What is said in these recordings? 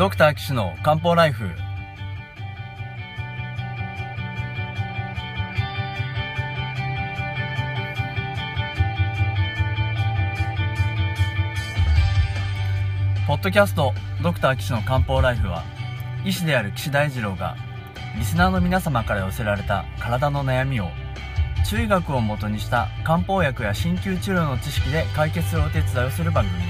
ドクター岸の漢方ライフ。ポッドキャストドクター岸の漢方ライフは医師である岸大二郎がリスナーの皆様から寄せられた体の悩みを中医学をもとにした漢方薬や鍼灸治療の知識で解決するお手伝いをする番組です。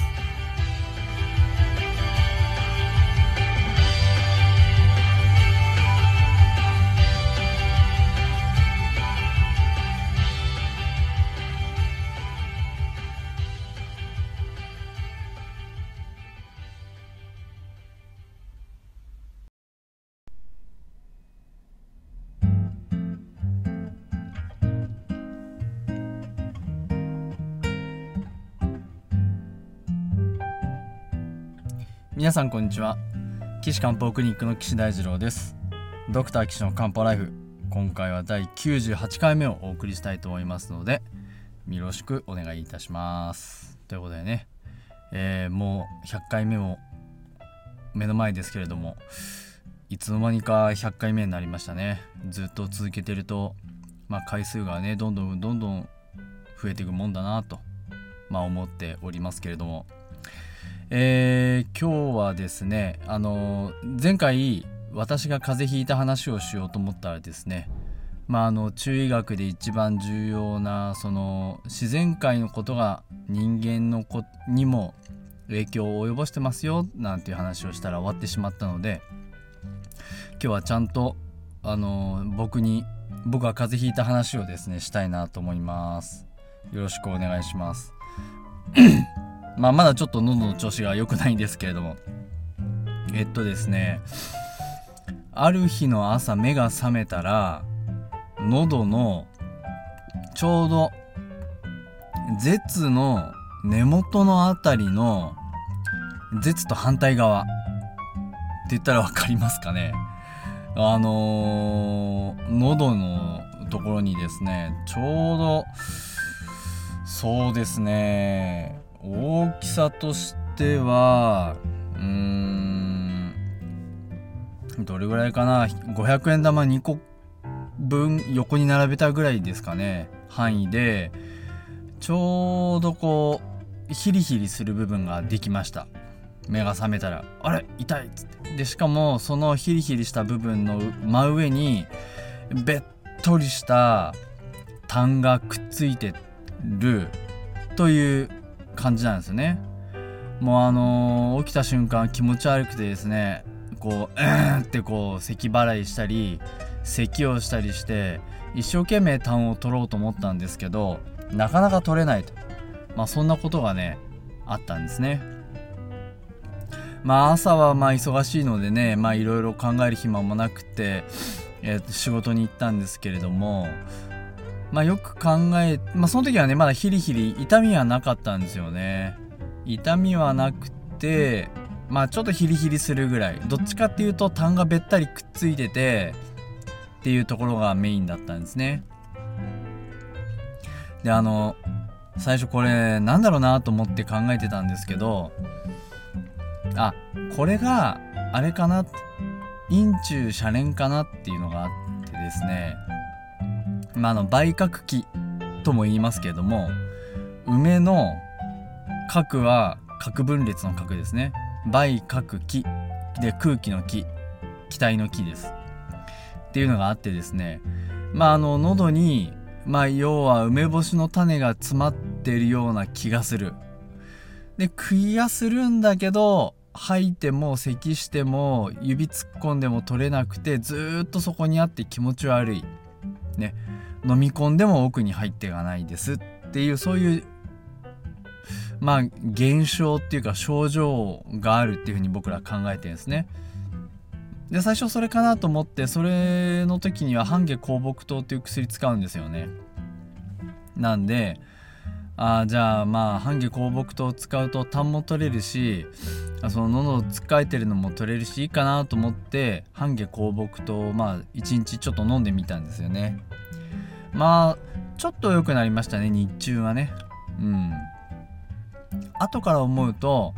皆さんこんにちは。岸漢方クリニックの岸大二郎です。ドクター岸の漢方ライフ。今回は第98回目をお送りしたいと思いますのでよろしくお願いいたします。ということでね、えー、もう100回目も目の前ですけれどもいつの間にか100回目になりましたね。ずっと続けてるとまあ回数がねどんどんどんどん増えていくもんだなとまあ思っておりますけれども。えー、今日はですねあの前回私が風邪ひいた話をしようと思ったらですねまああの中医学で一番重要なその自然界のことが人間の子にも影響を及ぼしてますよなんていう話をしたら終わってしまったので今日はちゃんとあの僕に僕が風邪ひいた話をですねしたいなと思います。よろしくお願いします。まあ、まだちょっと喉の調子が良くないんですけれども。えっとですね。ある日の朝目が覚めたら喉のちょうど舌の根元の辺りの舌と反対側。って言ったら分かりますかね。あのー、喉のところにですねちょうどそうですね。大きさとしてはうーんどれぐらいかな？500円玉2個分横に並べたぐらいですかね範囲で。ちょうどこうヒリヒリする部分ができました。目が覚めたら「あれ？痛い!」っつってでしかもそのヒリヒリした部分の真上にべっとりした痰がくっついてるという感じなんですよね。もうあのー、起きた瞬間気持ち悪くてですねこう「うん」ってこう咳払いしたり咳をしたりして一生懸命痰を取ろうと思ったんですけどなかなか取れないと。まあそんなことがねあったんですね。まあ朝はまあ忙しいのでねまあいろいろ考える暇もなくて、えー、仕事に行ったんですけれどもまあ、よく考え、まあ、その時はねまだヒリヒリ痛みはなかったんですよね。痛みはなくてまあちょっとヒリヒリするぐらい。どっちかっていうと痰がべったりくっついててっていうところがメインだったんですね。であの最初これなんだろうなと思って考えてたんですけどあこれがあれかな陰中遮連かなっていうのがあってですね。まあ、の梅核気とも言いますけれども梅の核は核分裂の核ですね。梅核気で空気の気気体の気です。っていうのがあってですね。まああの喉にまあ要は梅干しの種が詰まってるような気がする。で食いやするんだけど吐いても咳しても指突っ込んでも取れなくてずっとそこにあって気持ち悪い。ね。飲み込んでも奥に入っていかないですっていうそういうまあ現象っていうか症状があるっていうふうに僕ら考えてるんですね。で最初それかなと思ってそれの時には半下香木糖っていう薬使うんですよね。なんであじゃあまあ半夏香木糖を使うと痰も取れるしその喉をつっかえてるのも取れるしいいかなと思って半夏香木糖をまあ1日ちょっと飲んでみたんですよねまあちょっと良くなりましたね日中はね。うん。後から思うと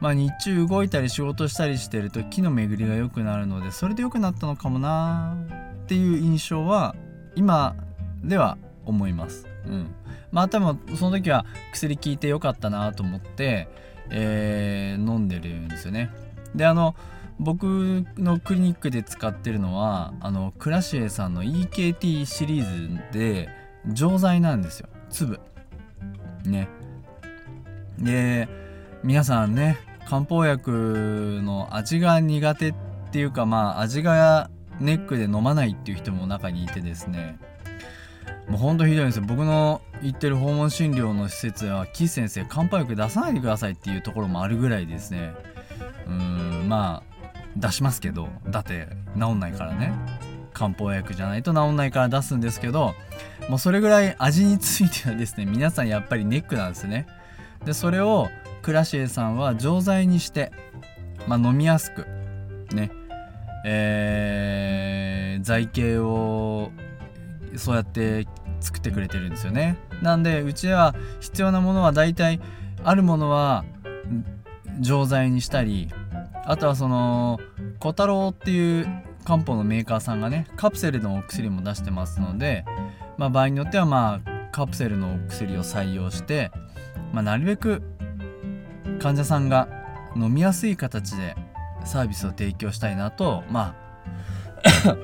まあ日中動いたり仕事したりしてると気の巡りが良くなるのでそれで良くなったのかもなっていう印象は今では思います。うん。まあ多分その時は薬効いてよかったなと思って、えー、飲んでるんですよね。であの僕のクリニックで使ってるのはあのクラシエさんの EKT シリーズで錠剤なんですよ。粒。ね。で皆さんね漢方薬の味が苦手っていうかまあ味がネックで飲まないっていう人も中にいてですね。もうほんとひどいんですよ。僕の行ってる訪問診療の施設は岸先生漢方薬出さないでくださいっていうところもあるぐらいですね。うんまあ出しますけどだって治んないからね。漢方薬じゃないと治んないから出すんですけどもうそれぐらい味についてはですね皆さんやっぱりネックなんですね。でそれをクラシエさんは錠剤にして、まあ、飲みやすくね。えー、剤形をそうやって作ってくれてるんですよね。なんでうちは必要なものは大体あるものは錠剤にしたりあとはその小太郎っていう漢方のメーカーさんがねカプセルのお薬も出してますので、まあ、場合によってはまあカプセルのお薬を採用して、まあ、なるべく患者さんが飲みやすい形でサービスを提供したいなとまあ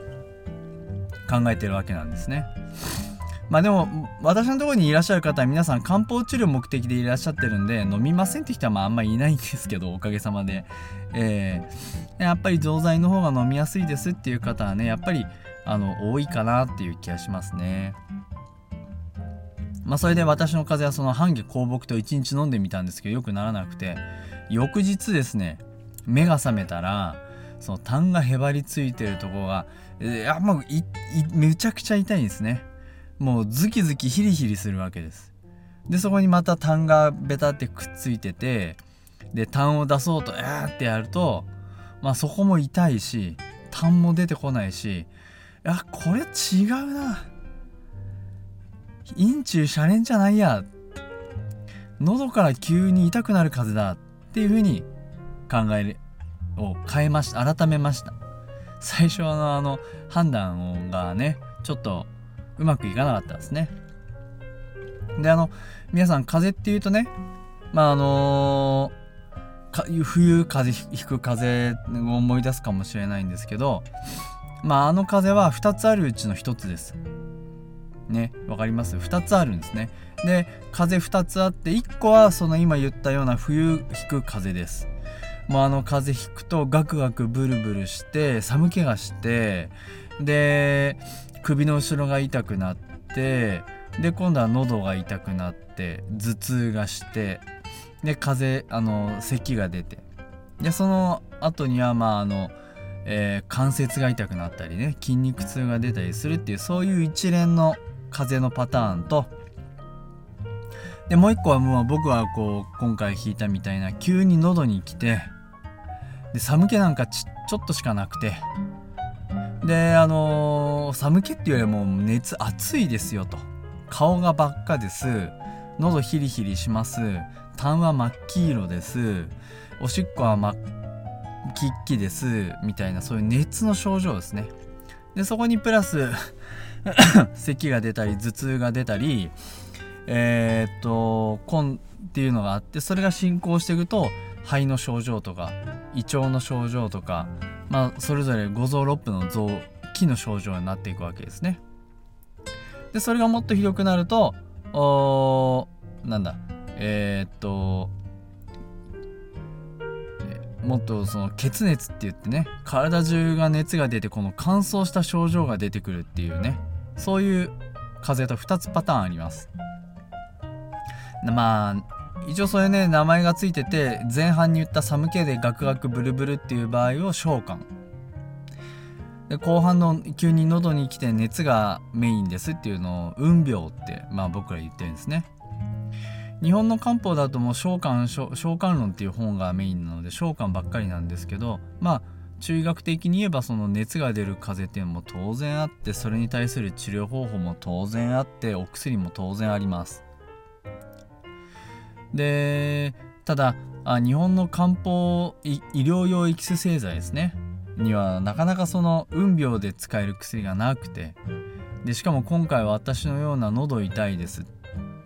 考えてるわけなんですね。まあでも私のところにいらっしゃる方は皆さん漢方治療目的でいらっしゃってるんで飲みませんって人はまああんまりいないんですけどおかげさまで、えー、やっぱり錠剤の方が飲みやすいですっていう方はねやっぱりあの多いかなっていう気がしますね。まあそれで私の風邪はその半夏香木と1日飲んでみたんですけどよくならなくて翌日ですね目が覚めたらその痰がへばりついてるところがいやもうめちゃくちゃ痛いんですね。もうズキズキヒリヒリするわけです。でそこにまた痰がベタってくっついててで痰を出そうとえーってやるとまあそこも痛いし痰も出てこないしいやこれ違うな。陰中シャレンじゃないや。喉から急に痛くなる風邪だっていう風に考えを変えました。改めました。最初のあの判断がねちょっとうまくいかなかったですね。で、あの、皆さん、風邪っていうとね、まあ、あのー、冬風邪ひく風邪を思い出すかもしれないんですけど、まあ、あの風は2つあるうちの1つです。ね、わかります ?2 つあるんですね。で、風2つあって、1個はその今言ったような冬ひく風です。もうあの風邪ひくとガクガクブルブルして寒気がしてで首の後ろが痛くなってで今度は喉が痛くなって頭痛がしてで風邪あの咳が出て。でその後にはまああの、えー、関節が痛くなったりね筋肉痛が出たりするっていうそういう一連の風邪のパターンとでもう一個はもう僕はこう今回弾いたみたいな急に喉に来てで寒気なんかちょっとしかなくてであのー、寒気っていうよりも熱暑いですよと。顔が真っ赤です。喉ヒリヒリします。痰は真っ黄色です。おしっこは真っ黄っきです。みたいなそういう熱の症状ですね。でそこにプラス 咳が出たり頭痛が出たりえー、っと根っていうのがあってそれが進行していくと肺の症状とか胃腸の症状とかまあ、それぞれ五臓六腑の臓器の症状になっていくわけですね。でそれがもっとひどくなるとおなんだえー、っともっとその血熱って言ってね体中が熱が出てこの乾燥した症状が出てくるっていうねそういう風邪と2つパターンありますまあ一応それね名前がついてて前半に言った寒気でガクガクブルブルっていう場合を召喚。で後半の急に喉に来て熱がメインですっていうのを運病ってまあ僕ら言ってるんですね。日本の漢方だともう召喚召喚論っていう本がメインなので召喚ばっかりなんですけどまあ中医学的に言えばその熱が出る風邪っていうのも当然あってそれに対する治療方法も当然あってお薬も当然あります。でただあ日本の漢方医療用エキス製剤ですね。にはなかなかその運病で使える薬がなくて。でしかも今回は私のような喉痛いですっ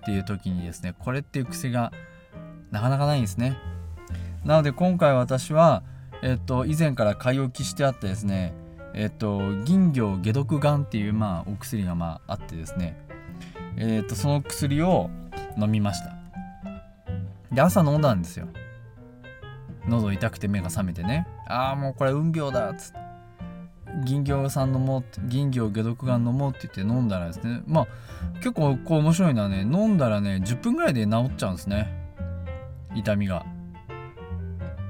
ていう時にですねこれっていう薬がなかなかないんですね。なので今回私はえっと以前から買い置きしてあってですねえっと銀魚解毒丸っていうまあお薬がまああってですね。えっとその薬を飲みました。で朝飲んだんですよ。喉痛くて目が覚めてね。ああもうこれ運病だっつって。銀行さん飲もう銀行解毒が飲もうって言って飲んだらですね。まあ結構こう面白いのはね飲んだらね10分ぐらいで治っちゃうんですね。痛みが。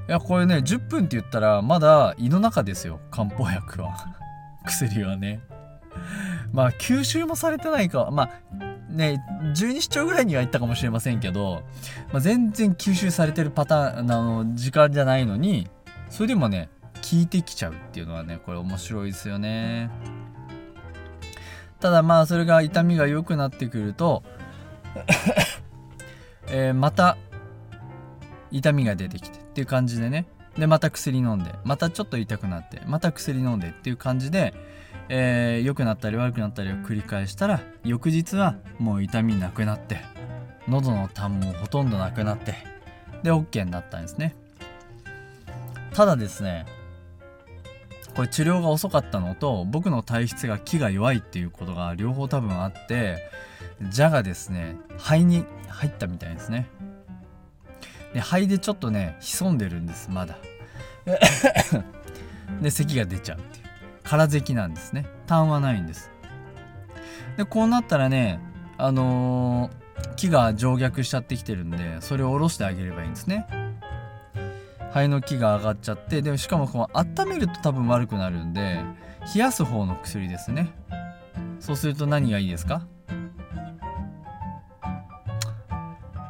いやこれね10分って言ったらまだ胃の中ですよ。漢方薬は。薬はね。まあ吸収もされてないか。まあね十二指腸ぐらいにはいったかもしれませんけど、まあ、全然吸収されてるパターンあの時間じゃないのにそれでもね効いてきちゃうっていうのはねこれ面白いですよね。ただまあそれが痛みが良くなってくると えー、また痛みが出てきてっていう感じでね。でまた薬飲んでまたちょっと痛くなってまた薬飲んでっていう感じでえー、良くなったり悪くなったりを繰り返したら翌日はもう痛みなくなって喉の痰もほとんどなくなってで OK になったんですね。ただですねこれ治療が遅かったのと僕の体質が気が弱いっていうことが両方多分あって蛇がですね肺に入ったみたいですね。で肺でちょっとね潜んでるんですまだ。で咳が出ちゃうっていう。空咳なんですね。痰はないんです。でこうなったらねあのー、木が上逆しちゃってきてるんでそれを下ろしてあげればいいんですね。肺の木が上がっちゃってでしかもこう温めると多分悪くなるんで冷やす方の薬ですね。そうすると何がいいですか？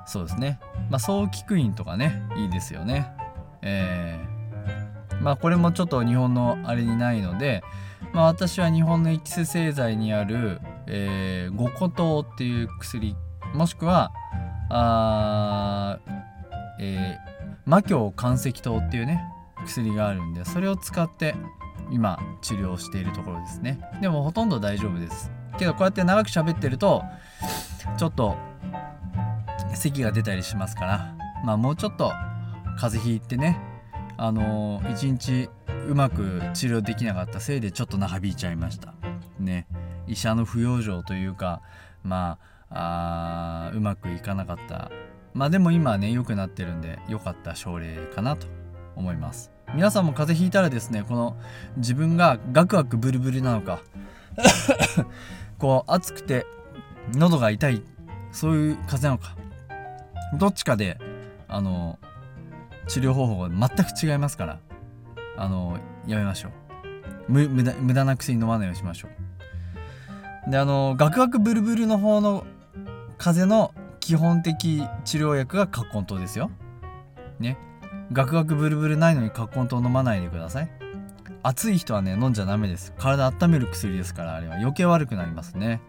そうですね。まあ早期クイーンとかねいいですよね。えーまあこれもちょっと日本のあれにないので、まあ、私は日本のエキス製剤にある、えー、五個糖っていう薬もしくはあえー、魔境岩石糖っていうね薬があるんでそれを使って今治療しているところですね。でもほとんど大丈夫です。けどこうやって長く喋ってるとちょっと咳が出たりしますからまあもうちょっと風邪ひいてねあの一日うまく治療できなかったせいでちょっと長引いちゃいました。ね。医者の不養生というかまあうまくいかなかった。まあでも今ね良くなってるんで良かった症例かなと思います。皆さんも風邪ひいたらですねこの自分がガクガクブルブルなのか こう暑くて喉が痛いそういう風邪なのかどっちかであの治療方法が全く違いますからあのやめましょう。無駄無駄な薬飲まないようにしましょう。であのガクガクブルブルの方の風邪の基本的治療薬が葛根糖ですよ。ね。ガクガクブルブルないのに葛根糖飲まないでください。暑い人はね飲んじゃダメです。体温める薬ですからあれは。余計悪くなりますね。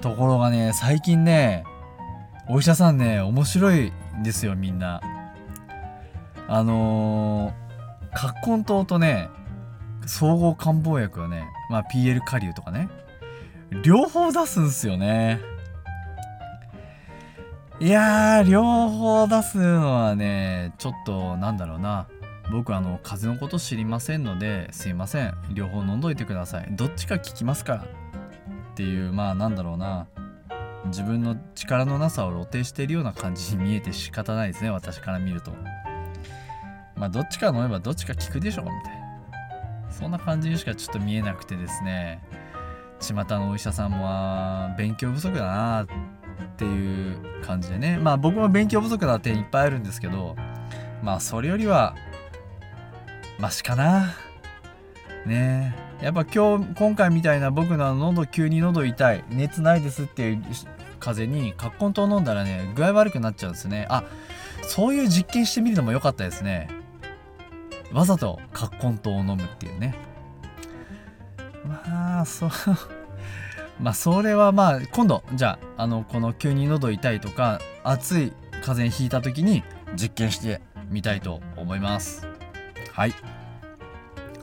ところがね最近ねお医者さんね面白いんですよみんな。あのー、葛根糖とね総合漢方薬はね、まあ、PL カリウとかね両方出すんすよね。いやー両方出すのはねちょっとなんだろうな。僕あの風邪のこと知りませんのですいません。両方飲んどいてください。どっちか効きますからっていうまあなんだろうな。自分の力のなさを露呈しているような感じに見えて仕方ないですね私から見ると。まあどっちか飲めばどっちか効くでしょみたいな。そんな感じにしかちょっと見えなくてですね。巷のお医者さんは勉強不足だなっていう感じでね。まあ僕も勉強不足な点いっぱいあるんですけどまあそれよりはマシかな。ね。えやっぱ今日今回みたいな僕の喉急に喉痛い熱ないですっていう風邪に葛根湯飲んだらね具合悪くなっちゃうんですね。あそういう実験してみるのも良かったですね。わざと葛根湯を飲むっていうね。まあそう。まあそれはまあ今度じゃああのこの急に喉痛いとか暑い風邪ひいた時に実験してみたいと思います。はい。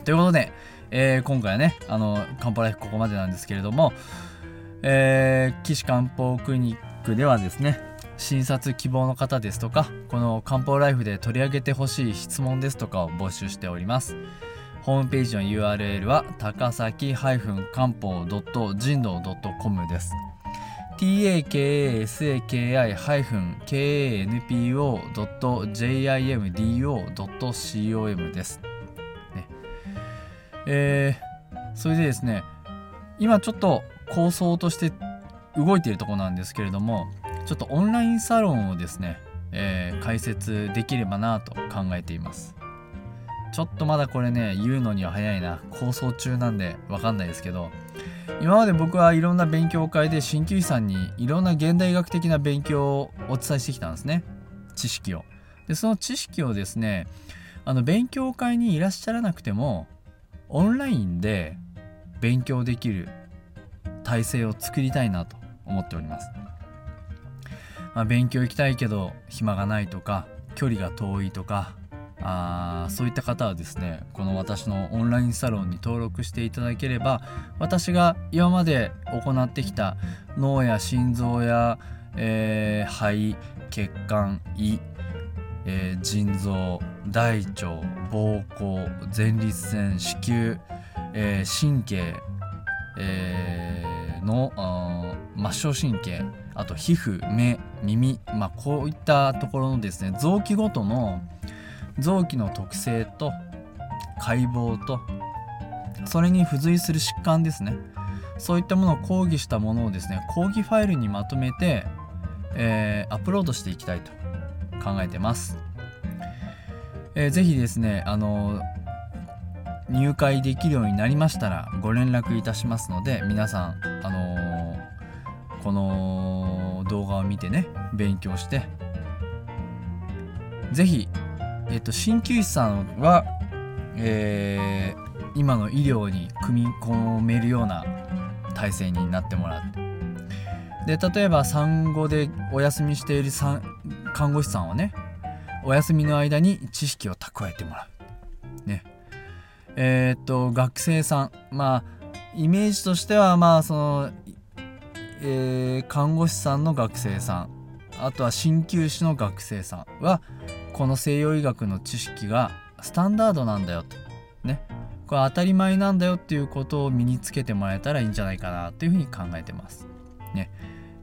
ということで、えー、今回はねあの漢方ライフここまでなんですけれどもえー、岸漢方クリニックではですね診察希望の方ですとかこの漢方ライフで取り上げてほしい質問ですとかを募集しております。ホームページの URL は高崎漢方人道 .com です takasaki-kanpo.jimdo.com です、ね。えー、それでですね今ちょっと構想として動いているとこなんですけれどもちょっとオンラインサロンをですね、えー、開設できればなと考えています。ちょっとまだこれね言うのには早いな。構想中なんで分かんないですけど。今まで僕はいろんな勉強会で鍼灸師さんにいろんな現代学的な勉強をお伝えしてきたんですね。知識を。でその知識をですねあの勉強会にいらっしゃらなくてもオンラインで勉強できる体制を作りたいなと思っております、まあ、勉強行きたいけど暇がないとか距離が遠いとかあそういった方はですねこの私のオンラインサロンに登録していただければ私が今まで行ってきた脳や心臓や、えー、肺血管胃、えー、腎臓大腸膀胱前立腺子宮、えー、神経、えの末梢神経あと皮膚目耳、まあ、こういったところのですね臓器ごとの臓器の特性と解剖とそれに付随する疾患ですねそういったものを講義したものをですね講義ファイルにまとめて、えー、アップロードしていきたいと考えてます。えー、ぜですねあの入会できるようになりましたらご連絡いたしますので皆さん、あのー、この動画を見てね勉強して。是非、えっと、鍼灸師さんは、えー、今の医療に組み込めるような体制になってもらってで例えば産後でお休みしている看護師さんはねお休みの間に知識を蓄えてもらう。ね、えー、っと学生さんまあイメージとしてはまあその、えー、看護師さんの学生さん。あとは鍼灸師の学生さんはこの西洋医学の知識がスタンダードなんだよと。ね。これ当たり前なんだよっていうことを身につけてもらえたらいいんじゃないかなというふうに考えてます。ね、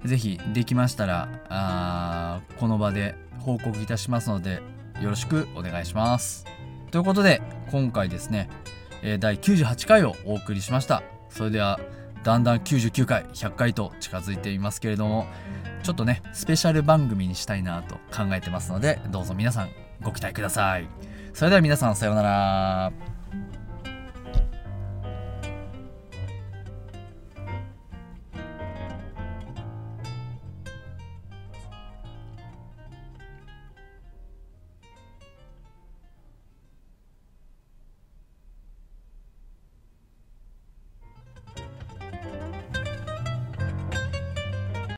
是非できましたらあこの場で報告いたしますのでよろしくお願いします。ということで今回ですね、第98回をお送りしました。それではだんだん99回100回と近づいていますけれどもちょっとねスペシャル番組にしたいなと考えてますのでどうぞ皆さんご期待ください。それでは皆さんさようなら。